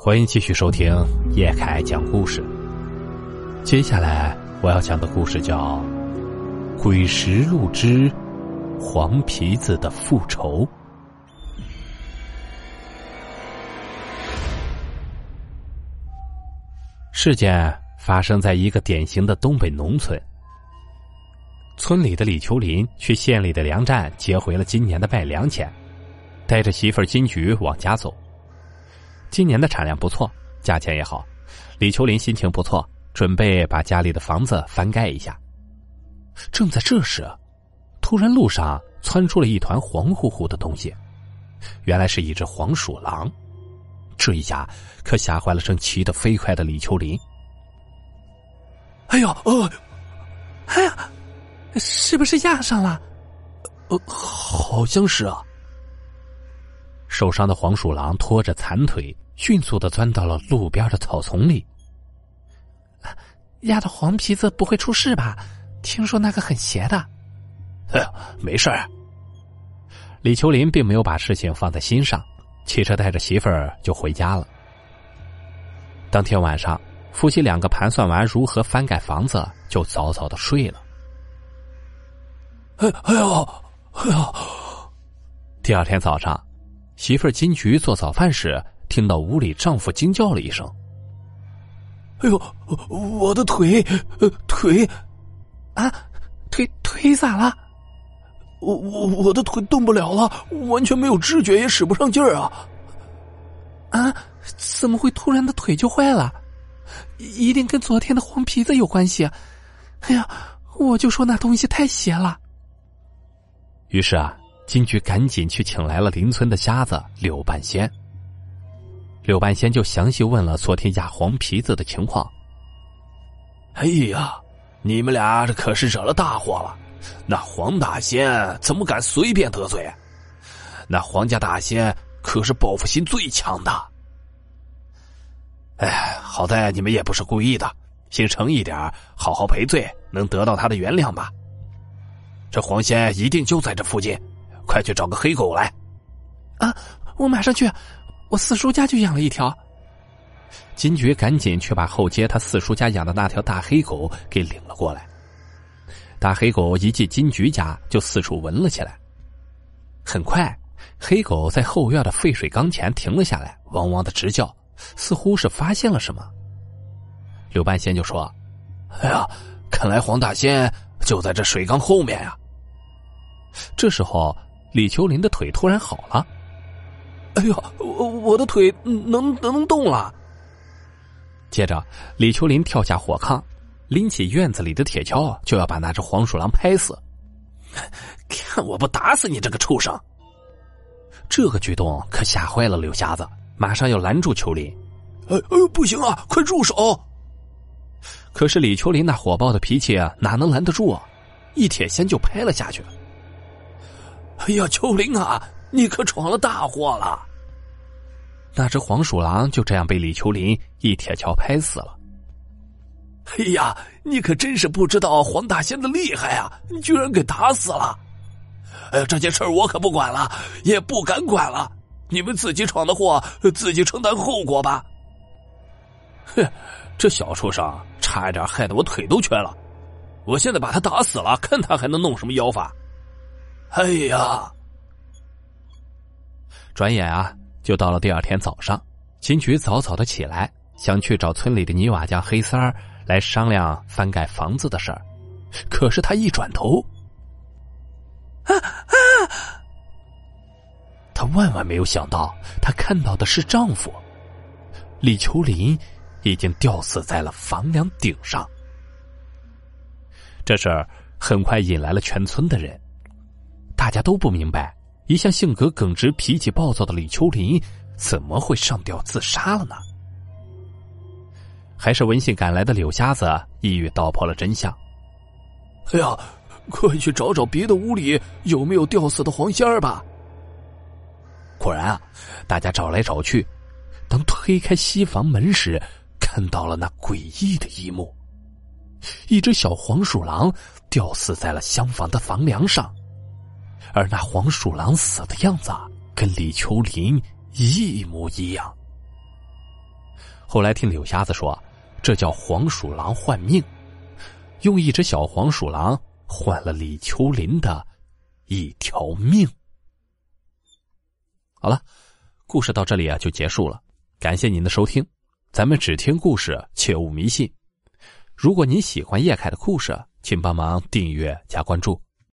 欢迎继续收听叶凯讲故事。接下来我要讲的故事叫《鬼石路之黄皮子的复仇》。事件发生在一个典型的东北农村。村里的李秋林去县里的粮站接回了今年的卖粮钱，带着媳妇金菊往家走。今年的产量不错，价钱也好，李秋林心情不错，准备把家里的房子翻盖一下。正在这时，突然路上窜出了一团黄乎乎的东西，原来是一只黄鼠狼。这一下可吓坏了正骑得飞快的李秋林。哎呦，哦，哎呀，是不是压上了？呃，好像是啊。受伤的黄鼠狼拖着残腿，迅速的钻到了路边的草丛里。压的黄皮子不会出事吧？听说那个很邪的。哎呀，没事儿。李秋林并没有把事情放在心上，骑车带着媳妇儿就回家了。当天晚上，夫妻两个盘算完如何翻盖房子，就早早的睡了。哎哎呦，哎呦！第二天早上。媳妇儿金菊做早饭时，听到屋里丈夫惊叫了一声：“哎呦，我的腿，腿，啊，腿腿咋了？我我我的腿动不了了，完全没有知觉，也使不上劲儿啊！啊，怎么会突然的腿就坏了？一定跟昨天的黄皮子有关系！哎呀，我就说那东西太邪了。于是啊。”金菊赶紧去请来了邻村的瞎子柳半仙。柳半仙就详细问了昨天压黄皮子的情况。哎呀，你们俩这可是惹了大祸了！那黄大仙怎么敢随便得罪？那黄家大仙可是报复心最强的。哎，好在你们也不是故意的，心诚一点，好好赔罪，能得到他的原谅吧？这黄仙一定就在这附近。快去找个黑狗来！啊，我马上去。我四叔家就养了一条。金菊赶紧去把后街他四叔家养的那条大黑狗给领了过来。大黑狗一进金菊家，就四处闻了起来。很快，黑狗在后院的废水缸前停了下来，汪汪的直叫，似乎是发现了什么。刘半仙就说：“哎呀，看来黄大仙就在这水缸后面呀。”这时候。李秋林的腿突然好了，哎呦，我我的腿能能动了。接着，李秋林跳下火炕，拎起院子里的铁锹，就要把那只黄鼠狼拍死。看我不打死你这个畜生！这个举动可吓坏了刘瞎子，马上要拦住秋林。哎哎，不行啊，快住手！可是李秋林那火爆的脾气啊，哪能拦得住啊？一铁锨就拍了下去。哎呀，秋林啊，你可闯了大祸了！那只黄鼠狼就这样被李秋林一铁锹拍死了。哎呀，你可真是不知道黄大仙的厉害啊！你居然给打死了！哎呀，这件事我可不管了，也不敢管了。你们自己闯的祸，自己承担后果吧。哼，这小畜生差一点害得我腿都瘸了。我现在把他打死了，看他还能弄什么妖法！哎呀！转眼啊，就到了第二天早上。金菊早早的起来，想去找村里的泥瓦匠黑三儿来商量翻盖房子的事儿。可是他一转头，啊啊！他万万没有想到，他看到的是丈夫李秋林已经吊死在了房梁顶上。这事儿很快引来了全村的人。大家都不明白，一向性格耿直、脾气暴躁的李秋林怎么会上吊自杀了呢？还是闻信赶来的柳瞎子一语道破了真相。哎呀，快去找找别的屋里有没有吊死的黄仙儿吧！果然啊，大家找来找去，当推开西房门时，看到了那诡异的一幕：一只小黄鼠狼吊死在了厢房的房梁上。而那黄鼠狼死的样子，跟李秋林一模一样。后来听柳瞎子说，这叫黄鼠狼换命，用一只小黄鼠狼换了李秋林的一条命。好了，故事到这里啊就结束了，感谢您的收听。咱们只听故事，切勿迷信。如果您喜欢叶凯的故事，请帮忙订阅加关注。